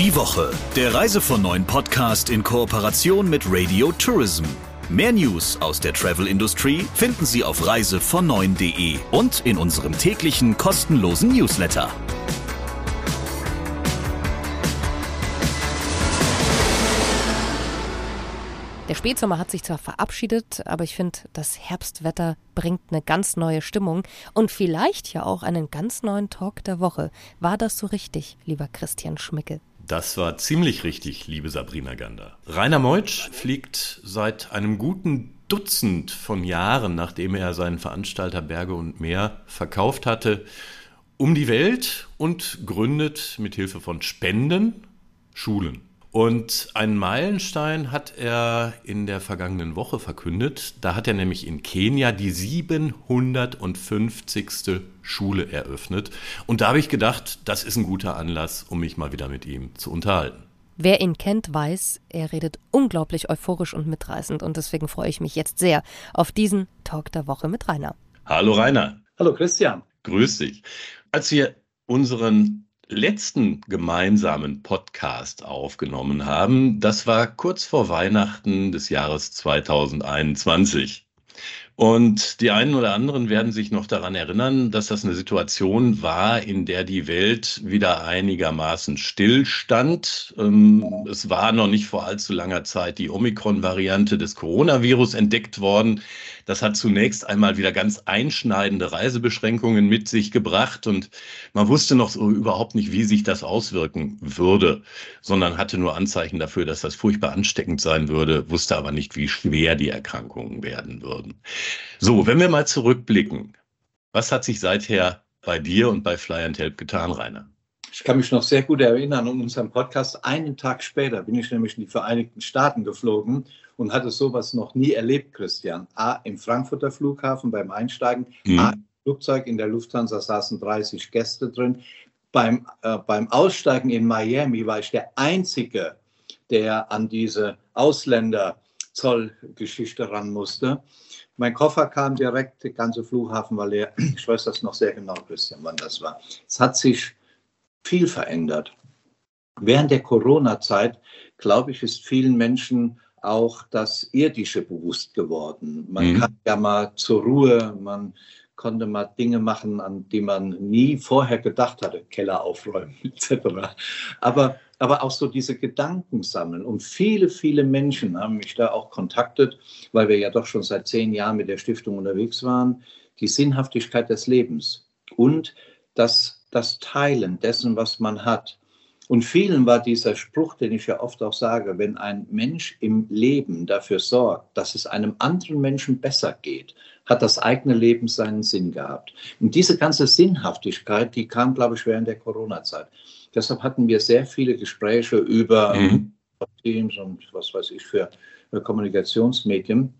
Die Woche, der Reise von neuen Podcast in Kooperation mit Radio Tourism. Mehr News aus der Travel-Industrie finden Sie auf reisevon9.de und in unserem täglichen kostenlosen Newsletter. Der Spätsommer hat sich zwar verabschiedet, aber ich finde, das Herbstwetter bringt eine ganz neue Stimmung und vielleicht ja auch einen ganz neuen Talk der Woche. War das so richtig, lieber Christian Schmickel? Das war ziemlich richtig, liebe Sabrina Gander. Rainer Meutsch fliegt seit einem guten Dutzend von Jahren, nachdem er seinen Veranstalter Berge und Meer verkauft hatte, um die Welt und gründet mit Hilfe von Spenden Schulen. Und einen Meilenstein hat er in der vergangenen Woche verkündet. Da hat er nämlich in Kenia die 750. Schule eröffnet. Und da habe ich gedacht, das ist ein guter Anlass, um mich mal wieder mit ihm zu unterhalten. Wer ihn kennt, weiß, er redet unglaublich euphorisch und mitreißend. Und deswegen freue ich mich jetzt sehr auf diesen Talk der Woche mit Rainer. Hallo Rainer. Hallo Christian. Grüß dich. Als wir unseren letzten gemeinsamen Podcast aufgenommen haben, das war kurz vor Weihnachten des Jahres 2021. Und die einen oder anderen werden sich noch daran erinnern, dass das eine Situation war, in der die Welt wieder einigermaßen stillstand. Ähm, es war noch nicht vor allzu langer Zeit die Omikron-Variante des Coronavirus entdeckt worden. Das hat zunächst einmal wieder ganz einschneidende Reisebeschränkungen mit sich gebracht und man wusste noch so überhaupt nicht, wie sich das auswirken würde, sondern hatte nur Anzeichen dafür, dass das furchtbar ansteckend sein würde, wusste aber nicht, wie schwer die Erkrankungen werden würden. So, wenn wir mal zurückblicken, was hat sich seither bei dir und bei Fly and Help getan, Rainer? Ich kann mich noch sehr gut erinnern an unseren Podcast. Einen Tag später bin ich nämlich in die Vereinigten Staaten geflogen und hatte sowas noch nie erlebt, Christian. A, im Frankfurter Flughafen beim Einsteigen, mhm. A, im Flugzeug in der Lufthansa saßen 30 Gäste drin. Beim, äh, beim Aussteigen in Miami war ich der Einzige, der an diese Ausländerzollgeschichte ran musste. Mein Koffer kam direkt, der ganze Flughafen war leer. Ich weiß das noch sehr genau, Christian, wann das war. Es hat sich viel verändert. Während der Corona-Zeit, glaube ich, ist vielen Menschen auch das Irdische bewusst geworden. Man mhm. kann ja mal zur Ruhe, man konnte mal Dinge machen, an die man nie vorher gedacht hatte, Keller aufräumen etc. Aber, aber auch so diese Gedanken sammeln. Und viele, viele Menschen haben mich da auch kontaktet, weil wir ja doch schon seit zehn Jahren mit der Stiftung unterwegs waren, die Sinnhaftigkeit des Lebens und das, das Teilen dessen, was man hat. Und vielen war dieser Spruch, den ich ja oft auch sage, wenn ein Mensch im Leben dafür sorgt, dass es einem anderen Menschen besser geht, hat das eigene Leben seinen Sinn gehabt. Und diese ganze Sinnhaftigkeit, die kam, glaube ich, während der Corona-Zeit. Deshalb hatten wir sehr viele Gespräche über mhm. Teams und was weiß ich für Kommunikationsmedien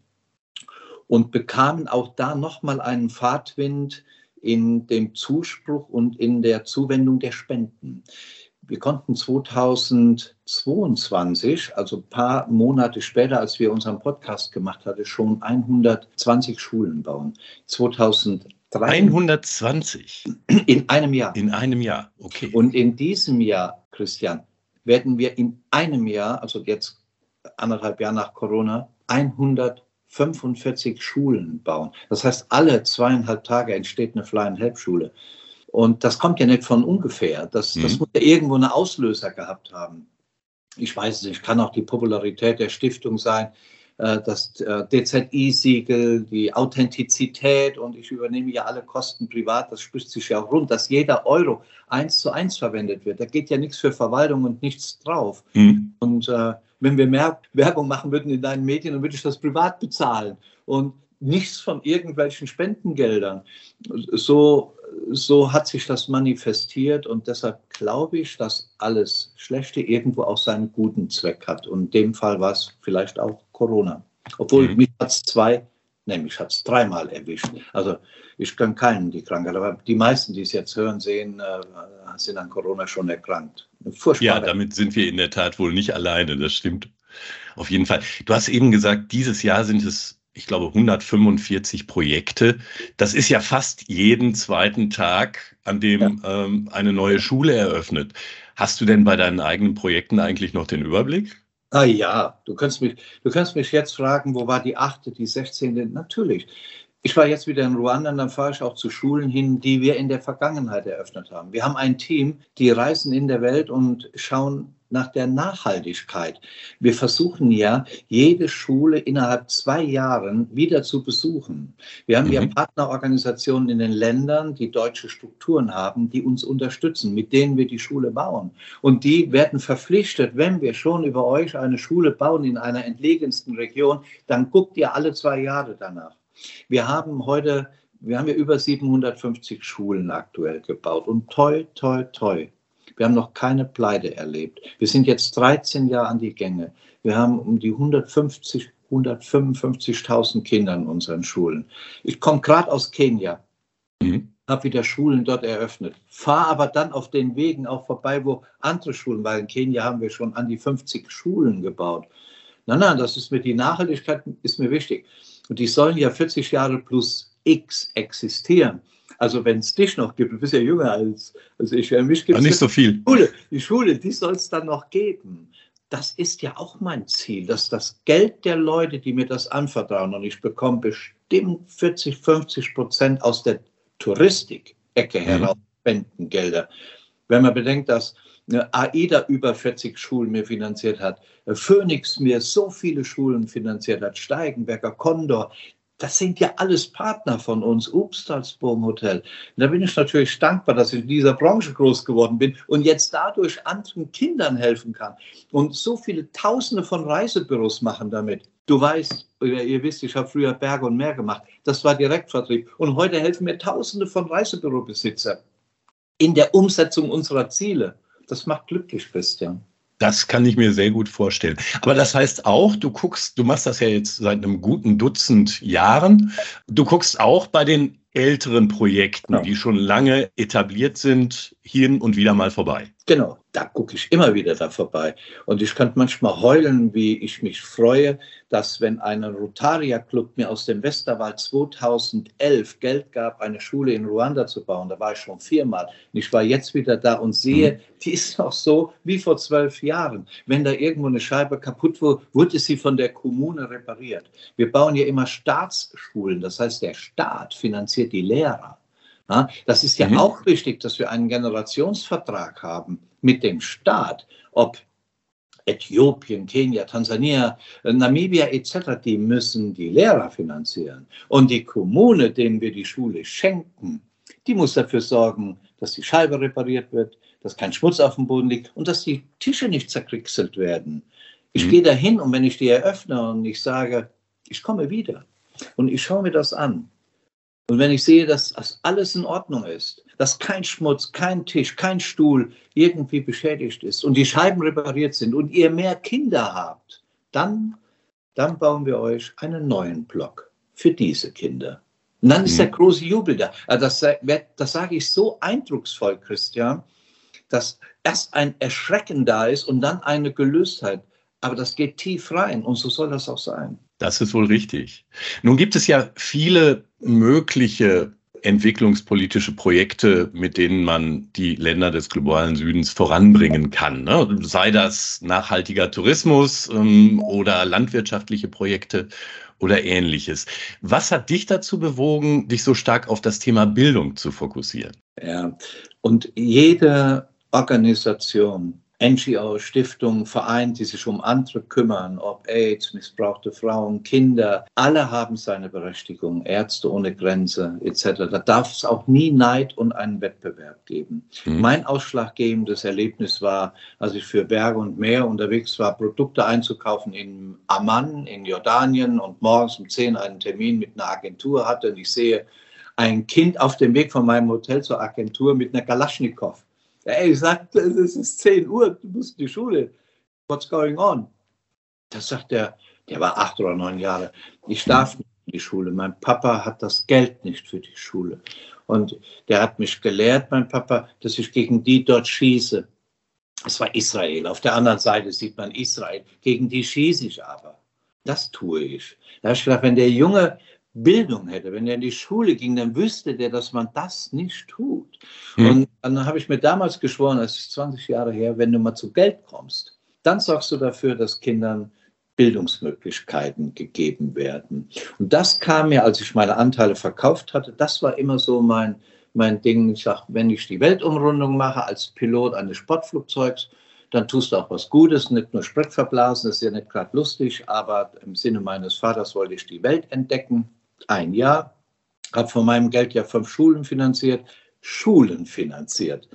und bekamen auch da nochmal einen Fahrtwind in dem Zuspruch und in der Zuwendung der Spenden. Wir konnten 2022, also ein paar Monate später, als wir unseren Podcast gemacht hatten, schon 120 Schulen bauen. 2023. 120? In einem Jahr. In einem Jahr, okay. Und in diesem Jahr, Christian, werden wir in einem Jahr, also jetzt anderthalb Jahre nach Corona, 145 Schulen bauen. Das heißt, alle zweieinhalb Tage entsteht eine Fly-and-Help-Schule. Und das kommt ja nicht von ungefähr. Das, mhm. das muss ja irgendwo eine Auslöser gehabt haben. Ich weiß es nicht, kann auch die Popularität der Stiftung sein, das äh, DZI-Siegel, die Authentizität und ich übernehme ja alle Kosten privat, das spricht sich ja auch rund, dass jeder Euro eins zu eins verwendet wird. Da geht ja nichts für Verwaltung und nichts drauf. Mhm. Und äh, wenn wir mehr Werbung machen würden in deinen Medien, dann würde ich das privat bezahlen. Und nichts von irgendwelchen Spendengeldern. So, so hat sich das manifestiert und deshalb glaube ich, dass alles Schlechte irgendwo auch seinen guten Zweck hat. Und in dem Fall war es vielleicht auch Corona. Obwohl mhm. mich hat es zwei, nämlich hat es dreimal erwischt. Also ich kann keinen die Krankheit, aber die meisten, die es jetzt hören, sehen, äh, sind an Corona schon erkrankt. Furchtbar. Ja, damit sind wir in der Tat wohl nicht alleine, das stimmt. Auf jeden Fall. Du hast eben gesagt, dieses Jahr sind es ich glaube, 145 Projekte. Das ist ja fast jeden zweiten Tag, an dem ja. ähm, eine neue Schule eröffnet. Hast du denn bei deinen eigenen Projekten eigentlich noch den Überblick? Ah ja, du kannst mich, du kannst mich jetzt fragen, wo war die achte, die sechzehnte? Natürlich. Ich war jetzt wieder in Ruanda, dann fahre ich auch zu Schulen hin, die wir in der Vergangenheit eröffnet haben. Wir haben ein Team, die reisen in der Welt und schauen nach der Nachhaltigkeit. Wir versuchen ja, jede Schule innerhalb zwei Jahren wieder zu besuchen. Wir haben mhm. ja Partnerorganisationen in den Ländern, die deutsche Strukturen haben, die uns unterstützen, mit denen wir die Schule bauen. Und die werden verpflichtet, wenn wir schon über euch eine Schule bauen in einer entlegensten Region, dann guckt ihr alle zwei Jahre danach. Wir haben heute, wir haben ja über 750 Schulen aktuell gebaut und toi, toi, toi. Wir haben noch keine Pleite erlebt. Wir sind jetzt 13 Jahre an die Gänge. Wir haben um die 150, 155.000 Kinder in unseren Schulen. Ich komme gerade aus Kenia, mhm. habe wieder Schulen dort eröffnet, fahre aber dann auf den Wegen auch vorbei, wo andere Schulen, weil in Kenia haben wir schon an die 50 Schulen gebaut. Nein, nein, das ist mir die Nachhaltigkeit ist mir wichtig. Und die sollen ja 40 Jahre plus X existieren. Also wenn es dich noch gibt, du bist ja jünger als, als ich, ja, mich gibt nicht so viel. Die Schule, die Schule, die soll es dann noch geben. Das ist ja auch mein Ziel, dass das Geld der Leute, die mir das anvertrauen, und ich bekomme bestimmt 40, 50 Prozent aus der Touristik-Ecke mhm. heraus, Spendengelder. Wenn man bedenkt, dass AIDA über 40 Schulen mir finanziert hat, Phoenix mir so viele Schulen finanziert hat, Steigenberger, Condor, das sind ja alles Partner von uns, Obstalsboom Hotel. da bin ich natürlich dankbar, dass ich in dieser Branche groß geworden bin und jetzt dadurch anderen Kindern helfen kann. Und so viele Tausende von Reisebüros machen damit. Du weißt, ihr wisst, ich habe früher Berge und Meer gemacht. Das war Direktvertrieb. Und heute helfen mir Tausende von Reisebürobesitzern in der Umsetzung unserer Ziele. Das macht glücklich, Christian. Das kann ich mir sehr gut vorstellen. Aber das heißt auch, du guckst, du machst das ja jetzt seit einem guten Dutzend Jahren. Du guckst auch bei den älteren Projekten, ja. die schon lange etabliert sind, hin und wieder mal vorbei. Genau, da gucke ich immer wieder da vorbei. Und ich kann manchmal heulen, wie ich mich freue, dass wenn ein Rotaria-Club mir aus dem Westerwald 2011 Geld gab, eine Schule in Ruanda zu bauen, da war ich schon viermal. Und ich war jetzt wieder da und sehe, mhm. die ist noch so wie vor zwölf Jahren. Wenn da irgendwo eine Scheibe kaputt wurde, wurde sie von der Kommune repariert. Wir bauen ja immer Staatsschulen, das heißt, der Staat finanziert die Lehrer. Das ist ja mhm. auch wichtig, dass wir einen Generationsvertrag haben mit dem Staat, ob Äthiopien, Kenia, Tansania, Namibia etc., die müssen die Lehrer finanzieren. Und die Kommune, denen wir die Schule schenken, die muss dafür sorgen, dass die Scheibe repariert wird, dass kein Schmutz auf dem Boden liegt und dass die Tische nicht zerkriegselt werden. Ich mhm. gehe dahin und wenn ich die eröffne und ich sage, ich komme wieder und ich schaue mir das an und wenn ich sehe, dass das alles in Ordnung ist, dass kein Schmutz, kein Tisch, kein Stuhl irgendwie beschädigt ist und die Scheiben repariert sind und ihr mehr Kinder habt, dann, dann bauen wir euch einen neuen Block für diese Kinder. Und dann ist der mhm. große Jubel da. Das, das sage ich so eindrucksvoll, Christian, dass erst ein Erschrecken da ist und dann eine Gelöstheit. Aber das geht tief rein und so soll das auch sein. Das ist wohl richtig. Nun gibt es ja viele mögliche entwicklungspolitische Projekte, mit denen man die Länder des globalen Südens voranbringen kann. Ne? Sei das nachhaltiger Tourismus ähm, oder landwirtschaftliche Projekte oder ähnliches. Was hat dich dazu bewogen, dich so stark auf das Thema Bildung zu fokussieren? Ja, und jede Organisation, NGO, Stiftungen, Vereine, die sich um andere kümmern, ob AIDS, missbrauchte Frauen, Kinder, alle haben seine Berechtigung, Ärzte ohne Grenze etc. Da darf es auch nie Neid und einen Wettbewerb geben. Mhm. Mein ausschlaggebendes Erlebnis war, als ich für Berge und Meer unterwegs war, Produkte einzukaufen in Amman in Jordanien und morgens um 10 einen Termin mit einer Agentur hatte und ich sehe ein Kind auf dem Weg von meinem Hotel zur Agentur mit einer Galaschnikow Ey, ich sagte, es ist 10 Uhr, du musst in die Schule. What's going on? Da sagt er, der war acht oder neun Jahre. Ich darf nicht in die Schule. Mein Papa hat das Geld nicht für die Schule. Und der hat mich gelehrt, mein Papa, dass ich gegen die dort schieße. Es war Israel. Auf der anderen Seite sieht man Israel. Gegen die schieße ich aber. Das tue ich. Da habe ich gedacht, wenn der Junge Bildung hätte, wenn er in die Schule ging, dann wüsste der, dass man das nicht tut. Hm. Und dann habe ich mir damals geschworen, das ist 20 Jahre her, wenn du mal zu Geld kommst, dann sorgst du dafür, dass Kindern Bildungsmöglichkeiten gegeben werden. Und das kam mir, als ich meine Anteile verkauft hatte, das war immer so mein, mein Ding. Ich sage, wenn ich die Weltumrundung mache als Pilot eines Sportflugzeugs, dann tust du auch was Gutes, nicht nur Sprit verblasen, das ist ja nicht gerade lustig, aber im Sinne meines Vaters wollte ich die Welt entdecken. Ein Jahr, habe von meinem Geld ja fünf Schulen finanziert, Schulen finanziert.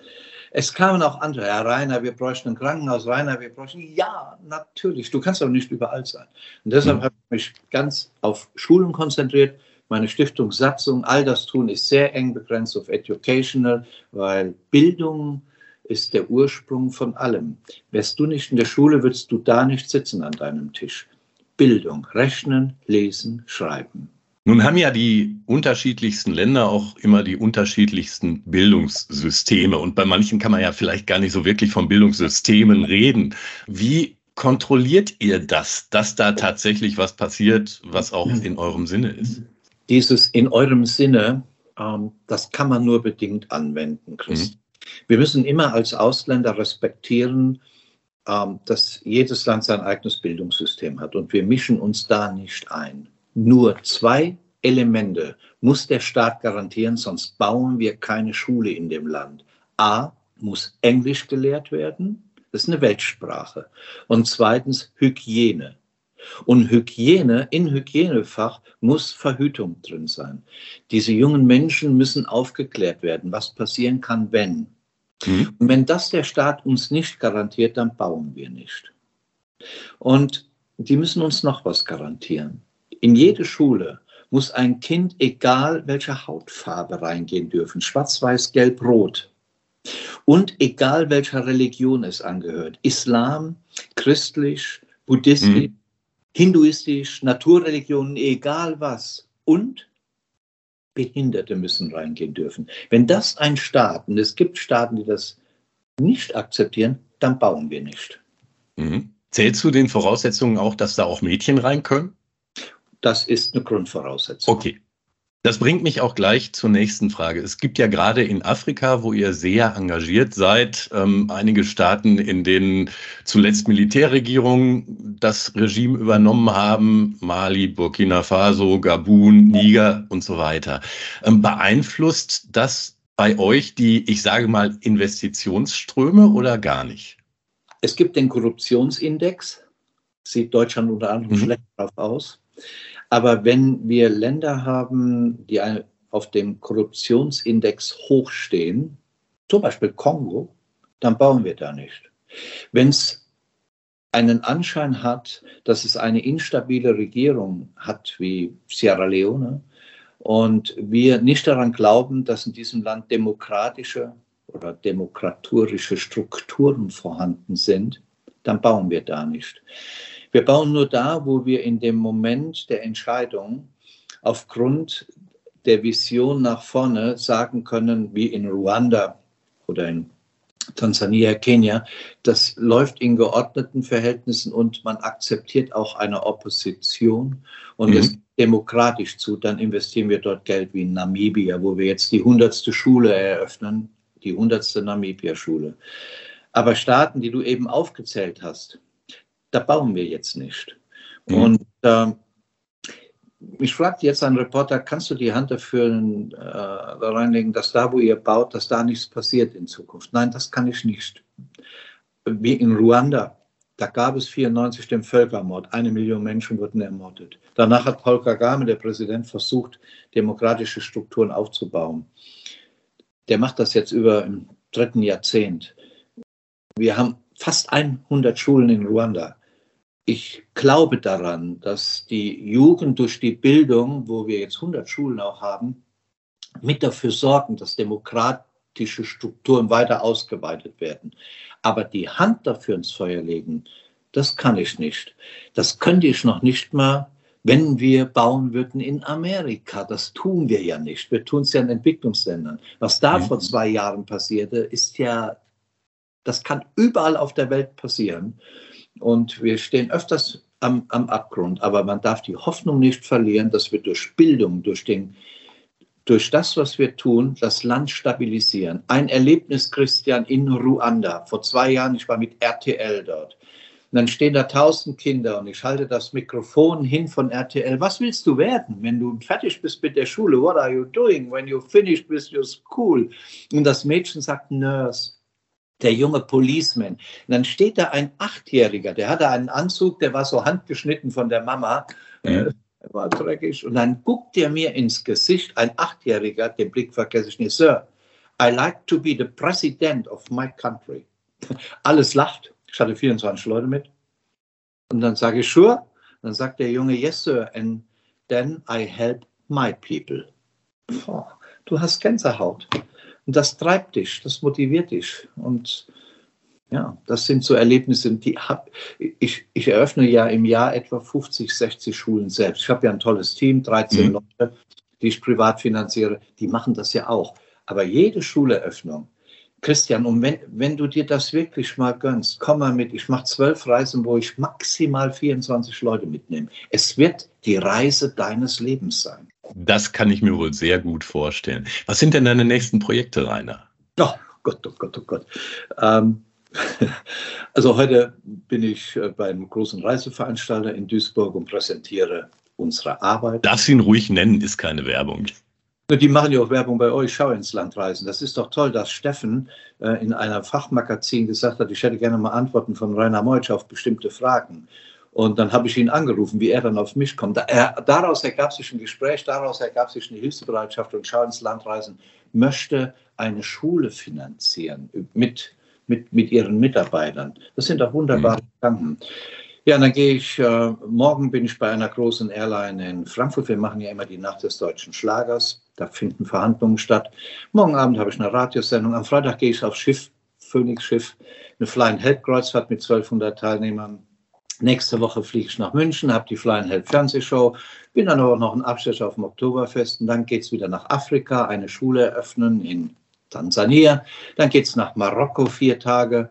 Es kamen auch andere, Herr Rainer, wir bräuchten ein Krankenhaus, Rainer, wir bräuchten, ja, natürlich, du kannst aber nicht überall sein. Und deshalb mhm. habe ich mich ganz auf Schulen konzentriert. Meine Stiftung Satzung, all das tun ist sehr eng begrenzt auf Educational, weil Bildung ist der Ursprung von allem. Wärst du nicht in der Schule, würdest du da nicht sitzen an deinem Tisch. Bildung, Rechnen, Lesen, Schreiben. Nun haben ja die unterschiedlichsten Länder auch immer die unterschiedlichsten Bildungssysteme. Und bei manchen kann man ja vielleicht gar nicht so wirklich von Bildungssystemen reden. Wie kontrolliert ihr das, dass da tatsächlich was passiert, was auch in eurem Sinne ist? Dieses in eurem Sinne, ähm, das kann man nur bedingt anwenden, Chris. Mhm. Wir müssen immer als Ausländer respektieren, ähm, dass jedes Land sein eigenes Bildungssystem hat und wir mischen uns da nicht ein. Nur zwei Elemente muss der Staat garantieren, sonst bauen wir keine Schule in dem Land. A, muss Englisch gelehrt werden, das ist eine Weltsprache. Und zweitens Hygiene. Und Hygiene, in Hygienefach muss Verhütung drin sein. Diese jungen Menschen müssen aufgeklärt werden, was passieren kann, wenn. Mhm. Und wenn das der Staat uns nicht garantiert, dann bauen wir nicht. Und die müssen uns noch was garantieren. In jede Schule muss ein Kind, egal welcher Hautfarbe, reingehen dürfen. Schwarz, weiß, gelb, rot. Und egal welcher Religion es angehört. Islam, christlich, buddhistisch, mhm. hinduistisch, Naturreligionen, egal was. Und Behinderte müssen reingehen dürfen. Wenn das ein Staat, und es gibt Staaten, die das nicht akzeptieren, dann bauen wir nicht. Mhm. Zählt zu den Voraussetzungen auch, dass da auch Mädchen rein können? Das ist eine Grundvoraussetzung. Okay. Das bringt mich auch gleich zur nächsten Frage. Es gibt ja gerade in Afrika, wo ihr sehr engagiert seid, ähm, einige Staaten, in denen zuletzt Militärregierungen das Regime übernommen haben, Mali, Burkina Faso, Gabun, Niger und so weiter. Ähm, beeinflusst das bei euch die, ich sage mal, Investitionsströme oder gar nicht? Es gibt den Korruptionsindex, sieht Deutschland unter anderem mhm. schlecht drauf aus. Aber wenn wir Länder haben, die auf dem Korruptionsindex hochstehen, zum Beispiel Kongo, dann bauen wir da nicht. Wenn es einen Anschein hat, dass es eine instabile Regierung hat wie Sierra Leone und wir nicht daran glauben, dass in diesem Land demokratische oder demokraturische Strukturen vorhanden sind, dann bauen wir da nicht. Wir bauen nur da, wo wir in dem Moment der Entscheidung aufgrund der Vision nach vorne sagen können, wie in Ruanda oder in Tansania, Kenia, das läuft in geordneten Verhältnissen und man akzeptiert auch eine Opposition und mhm. es demokratisch zu, dann investieren wir dort Geld wie in Namibia, wo wir jetzt die hundertste Schule eröffnen, die hundertste Namibia-Schule. Aber Staaten, die du eben aufgezählt hast, da bauen wir jetzt nicht. Mhm. Und äh, mich fragt jetzt ein Reporter, kannst du die Hand dafür äh, da reinlegen, dass da, wo ihr baut, dass da nichts passiert in Zukunft? Nein, das kann ich nicht. Wie in Ruanda, da gab es 94 den Völkermord. Eine Million Menschen wurden ermordet. Danach hat Paul Kagame, der Präsident, versucht, demokratische Strukturen aufzubauen. Der macht das jetzt über im dritten Jahrzehnt. Wir haben fast 100 Schulen in Ruanda ich glaube daran, dass die Jugend durch die Bildung, wo wir jetzt 100 Schulen auch haben, mit dafür sorgen, dass demokratische Strukturen weiter ausgeweitet werden. Aber die Hand dafür ins Feuer legen, das kann ich nicht. Das könnte ich noch nicht mal, wenn wir bauen würden in Amerika. Das tun wir ja nicht. Wir tun es ja in Entwicklungsländern. Was da mhm. vor zwei Jahren passierte, ist ja, das kann überall auf der Welt passieren. Und wir stehen öfters am, am Abgrund, aber man darf die Hoffnung nicht verlieren, dass wir durch Bildung, durch den durch das, was wir tun, das Land stabilisieren. Ein Erlebnis, Christian, in Ruanda. Vor zwei Jahren, ich war mit RTL dort. Und dann stehen da tausend Kinder und ich halte das Mikrofon hin von RTL. Was willst du werden, wenn du fertig bist mit der Schule? What are you doing when you finished with your school? Und das Mädchen sagt Nurse. Der junge Policeman. Und dann steht da ein Achtjähriger, der hatte einen Anzug, der war so handgeschnitten von der Mama. Mhm war dreckig. Und dann guckt er mir ins Gesicht, ein Achtjähriger, den Blick vergesse ich nicht, Sir, I like to be the president of my country. Alles lacht. Ich hatte 24 Leute mit. Und dann sage ich, sure. Dann sagt der Junge, yes, sir. And then I help my people. Boah, du hast Gänsehaut. Und das treibt dich, das motiviert dich. Und ja, das sind so Erlebnisse, die hab, ich, ich eröffne ja im Jahr etwa 50, 60 Schulen selbst. Ich habe ja ein tolles Team, 13 mhm. Leute, die ich privat finanziere, die machen das ja auch. Aber jede Schuleröffnung, Christian, und wenn, wenn du dir das wirklich mal gönnst, komm mal mit, ich mache zwölf Reisen, wo ich maximal 24 Leute mitnehme. Es wird die Reise deines Lebens sein. Das kann ich mir wohl sehr gut vorstellen. Was sind denn deine nächsten Projekte, Rainer? Oh Gott, oh Gott, oh Gott. Ähm, also heute bin ich äh, beim großen Reiseveranstalter in Duisburg und präsentiere unsere Arbeit. Darf Sie ihn ruhig nennen, ist keine Werbung. Die machen ja auch Werbung bei euch, Schau ins Land reisen. Das ist doch toll, dass Steffen äh, in einem Fachmagazin gesagt hat, ich hätte gerne mal Antworten von Rainer Meutsch auf bestimmte Fragen. Und dann habe ich ihn angerufen, wie er dann auf mich kommt. Er, daraus ergab sich ein Gespräch, daraus ergab sich eine Hilfsbereitschaft und Schau ins Land reisen möchte eine Schule finanzieren mit mit, mit ihren Mitarbeitern. Das sind auch wunderbare mhm. Gedanken. Ja, dann gehe ich, äh, morgen bin ich bei einer großen Airline in Frankfurt. Wir machen ja immer die Nacht des deutschen Schlagers. Da finden Verhandlungen statt. Morgen Abend habe ich eine Radiosendung. Am Freitag gehe ich aufs Schiff, Phoenix Schiff, eine Flying Help Kreuzfahrt mit 1200 Teilnehmern. Nächste Woche fliege ich nach München, habe die Flying Help Fernsehshow, bin dann aber noch ein Abstecher auf dem Oktoberfest und dann geht es wieder nach Afrika, eine Schule eröffnen in Tansania. Dann geht es nach Marokko vier Tage.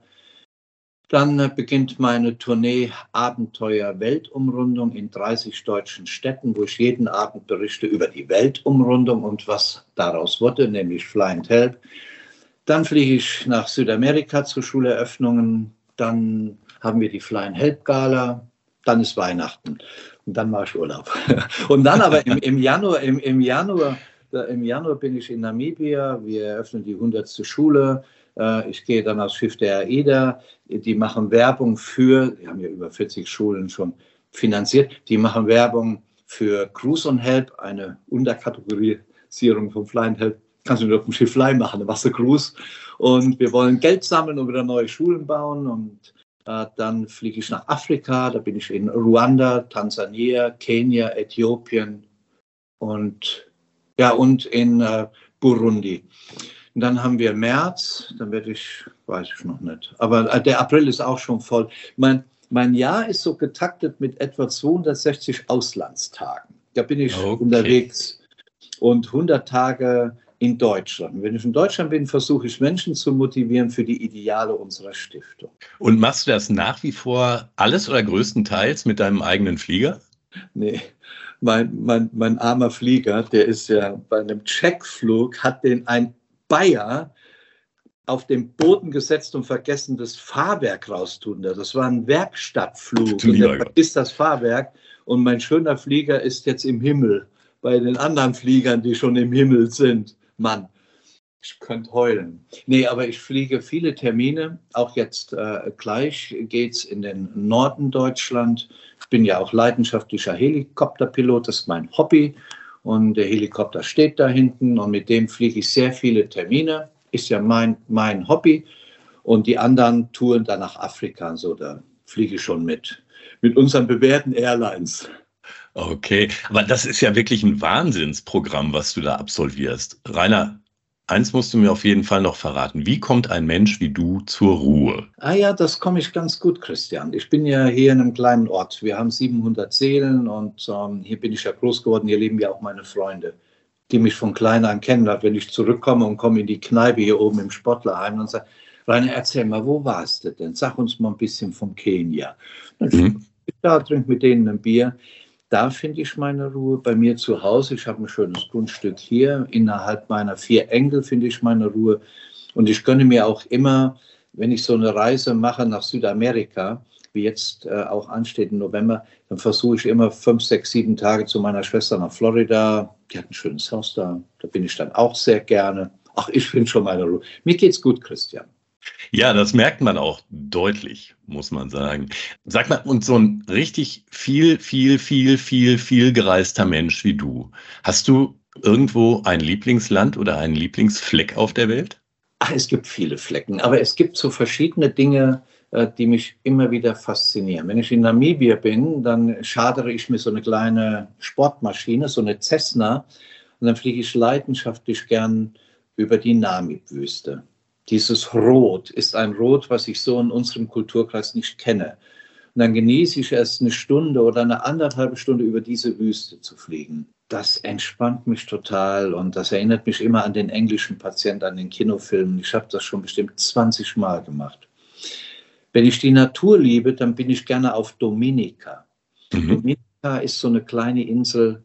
Dann beginnt meine Tournee Abenteuer Weltumrundung in 30 deutschen Städten, wo ich jeden Abend berichte über die Weltumrundung und was daraus wurde, nämlich Fly and Help. Dann fliege ich nach Südamerika zu Schuleröffnungen. Dann haben wir die Fly and Help Gala. Dann ist Weihnachten. Und dann mache ich Urlaub. Und dann aber im, im Januar, im, im Januar im Januar bin ich in Namibia. Wir eröffnen die 100. Schule. Äh, ich gehe dann aufs Schiff der AIDA. Die machen Werbung für, die haben ja über 40 Schulen schon finanziert, die machen Werbung für Cruise on Help, eine Unterkategorisierung von Fly and Help. Kannst du nur auf dem Schiff Fly machen, eine Wassercruise. Und wir wollen Geld sammeln und wieder neue Schulen bauen. Und äh, dann fliege ich nach Afrika. Da bin ich in Ruanda, Tansania, Kenia, Äthiopien und ja, und in äh, Burundi. Und dann haben wir März, dann werde ich, weiß ich noch nicht. Aber äh, der April ist auch schon voll. Mein, mein Jahr ist so getaktet mit etwa 260 Auslandstagen. Da bin ich okay. unterwegs. Und 100 Tage in Deutschland. Wenn ich in Deutschland bin, versuche ich Menschen zu motivieren für die Ideale unserer Stiftung. Und machst du das nach wie vor alles oder größtenteils mit deinem eigenen Flieger? Nee, mein, mein, mein armer Flieger, der ist ja bei einem Checkflug, hat den ein Bayer auf den Boden gesetzt und vergessen, das Fahrwerk raustun. Das war ein Werkstattflug. Der ist das Fahrwerk. Und mein schöner Flieger ist jetzt im Himmel bei den anderen Fliegern, die schon im Himmel sind. Mann, ich könnte heulen. Nee, aber ich fliege viele Termine. Auch jetzt äh, gleich geht es in den Norden Deutschland. Ich bin ja auch leidenschaftlicher Helikopterpilot, das ist mein Hobby. Und der Helikopter steht da hinten und mit dem fliege ich sehr viele Termine. Ist ja mein, mein Hobby. Und die anderen touren dann nach Afrika. So, da fliege ich schon mit. Mit unseren bewährten Airlines. Okay, aber das ist ja wirklich ein Wahnsinnsprogramm, was du da absolvierst. Rainer, Eins musst du mir auf jeden Fall noch verraten. Wie kommt ein Mensch wie du zur Ruhe? Ah ja, das komme ich ganz gut, Christian. Ich bin ja hier in einem kleinen Ort. Wir haben 700 Seelen und ähm, hier bin ich ja groß geworden. Hier leben ja auch meine Freunde, die mich von klein an kennen. Wenn ich zurückkomme und komme in die Kneipe hier oben im Sportlerheim und sage, Rainer, erzähl mal, wo warst du denn? Sag uns mal ein bisschen von Kenia. Dann mhm. ja, trink mit denen ein Bier. Da finde ich meine Ruhe. Bei mir zu Hause, ich habe ein schönes Grundstück hier. Innerhalb meiner vier Enkel finde ich meine Ruhe. Und ich gönne mir auch immer, wenn ich so eine Reise mache nach Südamerika, wie jetzt äh, auch ansteht im November, dann versuche ich immer fünf, sechs, sieben Tage zu meiner Schwester nach Florida. Die hat ein schönes Haus da. Da bin ich dann auch sehr gerne. Ach, ich finde schon meine Ruhe. Mir geht's gut, Christian. Ja, das merkt man auch deutlich, muss man sagen. Sag mal, und so ein richtig viel, viel, viel, viel, viel gereister Mensch wie du, hast du irgendwo ein Lieblingsland oder einen Lieblingsfleck auf der Welt? Ach, es gibt viele Flecken, aber es gibt so verschiedene Dinge, äh, die mich immer wieder faszinieren. Wenn ich in Namibia bin, dann schadere ich mir so eine kleine Sportmaschine, so eine Cessna, und dann fliege ich leidenschaftlich gern über die Namib-Wüste. Dieses Rot ist ein Rot, was ich so in unserem Kulturkreis nicht kenne. Und dann genieße ich es eine Stunde oder eine anderthalbe Stunde über diese Wüste zu fliegen. Das entspannt mich total und das erinnert mich immer an den englischen Patienten, an den Kinofilmen. Ich habe das schon bestimmt 20 Mal gemacht. Wenn ich die Natur liebe, dann bin ich gerne auf Dominica. Mhm. Dominica ist so eine kleine Insel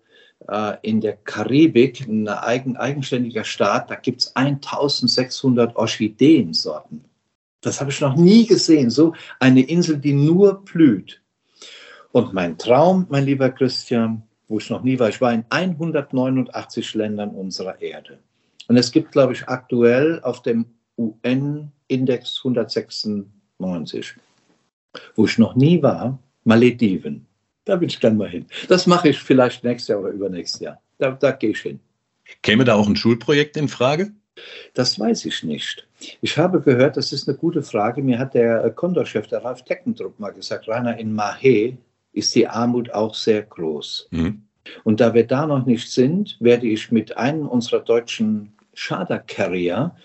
in der Karibik, ein eigen, eigenständiger Staat, da gibt es 1600 Orchideensorten. Das habe ich noch nie gesehen. So eine Insel, die nur blüht. Und mein Traum, mein lieber Christian, wo ich noch nie war, ich war in 189 Ländern unserer Erde. Und es gibt, glaube ich, aktuell auf dem UN-Index 196, wo ich noch nie war, Malediven. Da will ich gerne mal hin. Das mache ich vielleicht nächstes Jahr oder übernächstes Jahr. Da, da gehe ich hin. Käme da auch ein Schulprojekt in Frage? Das weiß ich nicht. Ich habe gehört, das ist eine gute Frage. Mir hat der Kondorchef, der Ralf Teckendruck, mal gesagt, Rainer, in Mahé ist die Armut auch sehr groß. Mhm. Und da wir da noch nicht sind, werde ich mit einem unserer deutschen Charter-Carrier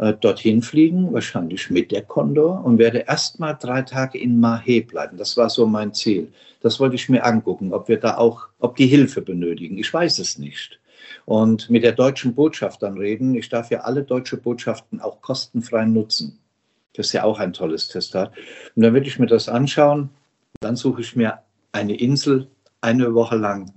äh, dorthin fliegen, wahrscheinlich mit der Condor und werde erstmal drei Tage in Mahé bleiben. Das war so mein Ziel. Das wollte ich mir angucken, ob wir da auch, ob die Hilfe benötigen. Ich weiß es nicht. Und mit der deutschen Botschaft dann reden. Ich darf ja alle deutsche Botschaften auch kostenfrei nutzen. Das ist ja auch ein tolles Testat. Und dann werde ich mir das anschauen. Dann suche ich mir eine Insel eine Woche lang.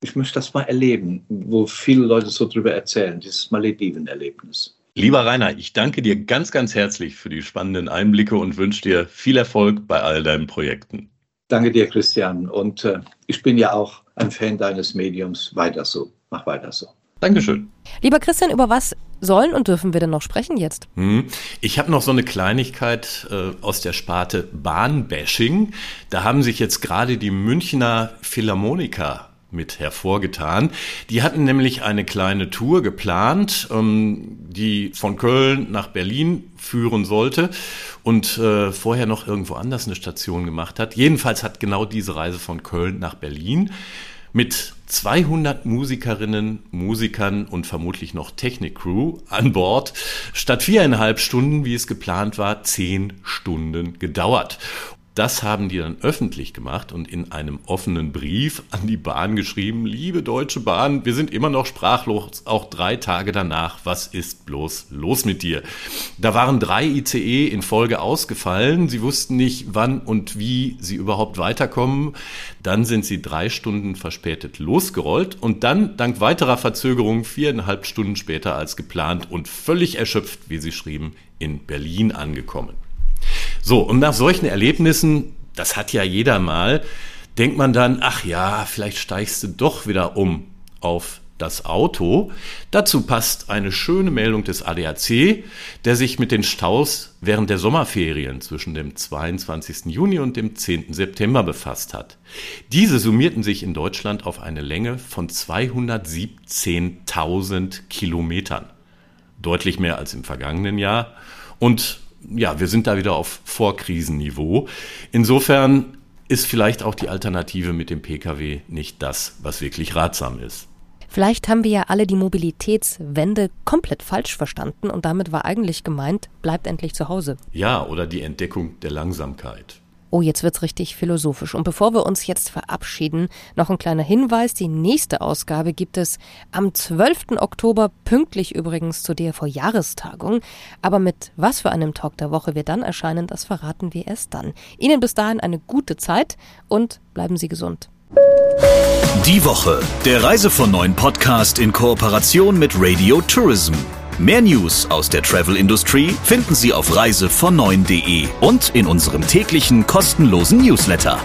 Ich möchte das mal erleben, wo viele Leute so drüber erzählen, dieses Malediven-Erlebnis. Lieber Rainer, ich danke dir ganz, ganz herzlich für die spannenden Einblicke und wünsche dir viel Erfolg bei all deinen Projekten. Danke dir, Christian. Und äh, ich bin ja auch ein Fan deines Mediums. Weiter so. Mach weiter so. Dankeschön. Lieber Christian, über was sollen und dürfen wir denn noch sprechen jetzt? Hm. Ich habe noch so eine Kleinigkeit äh, aus der Sparte Bahnbashing. Da haben sich jetzt gerade die Münchner Philharmoniker mit hervorgetan. Die hatten nämlich eine kleine Tour geplant, ähm, die von Köln nach Berlin führen sollte und äh, vorher noch irgendwo anders eine Station gemacht hat. Jedenfalls hat genau diese Reise von Köln nach Berlin mit 200 Musikerinnen, Musikern und vermutlich noch Technik-Crew an Bord statt viereinhalb Stunden, wie es geplant war, zehn Stunden gedauert. Das haben die dann öffentlich gemacht und in einem offenen Brief an die Bahn geschrieben, liebe Deutsche Bahn, wir sind immer noch sprachlos, auch drei Tage danach, was ist bloß los mit dir? Da waren drei ICE in Folge ausgefallen, sie wussten nicht, wann und wie sie überhaupt weiterkommen. Dann sind sie drei Stunden verspätet losgerollt und dann, dank weiterer Verzögerung, viereinhalb Stunden später als geplant und völlig erschöpft, wie sie schrieben, in Berlin angekommen. So, und nach solchen Erlebnissen, das hat ja jeder mal, denkt man dann, ach ja, vielleicht steigst du doch wieder um auf das Auto. Dazu passt eine schöne Meldung des ADAC, der sich mit den Staus während der Sommerferien zwischen dem 22. Juni und dem 10. September befasst hat. Diese summierten sich in Deutschland auf eine Länge von 217.000 Kilometern. Deutlich mehr als im vergangenen Jahr. Und ja, wir sind da wieder auf Vorkrisenniveau. Insofern ist vielleicht auch die Alternative mit dem Pkw nicht das, was wirklich ratsam ist. Vielleicht haben wir ja alle die Mobilitätswende komplett falsch verstanden und damit war eigentlich gemeint, bleibt endlich zu Hause. Ja, oder die Entdeckung der Langsamkeit. Oh, jetzt wird's richtig philosophisch. Und bevor wir uns jetzt verabschieden, noch ein kleiner Hinweis. Die nächste Ausgabe gibt es am 12. Oktober, pünktlich übrigens zur DRV-Jahrestagung. Aber mit was für einem Talk der Woche wir dann erscheinen, das verraten wir erst dann. Ihnen bis dahin eine gute Zeit und bleiben Sie gesund. Die Woche, der Reise von neuen Podcast in Kooperation mit Radio Tourism. Mehr News aus der Travel Industry finden Sie auf reisevon9.de und in unserem täglichen kostenlosen Newsletter.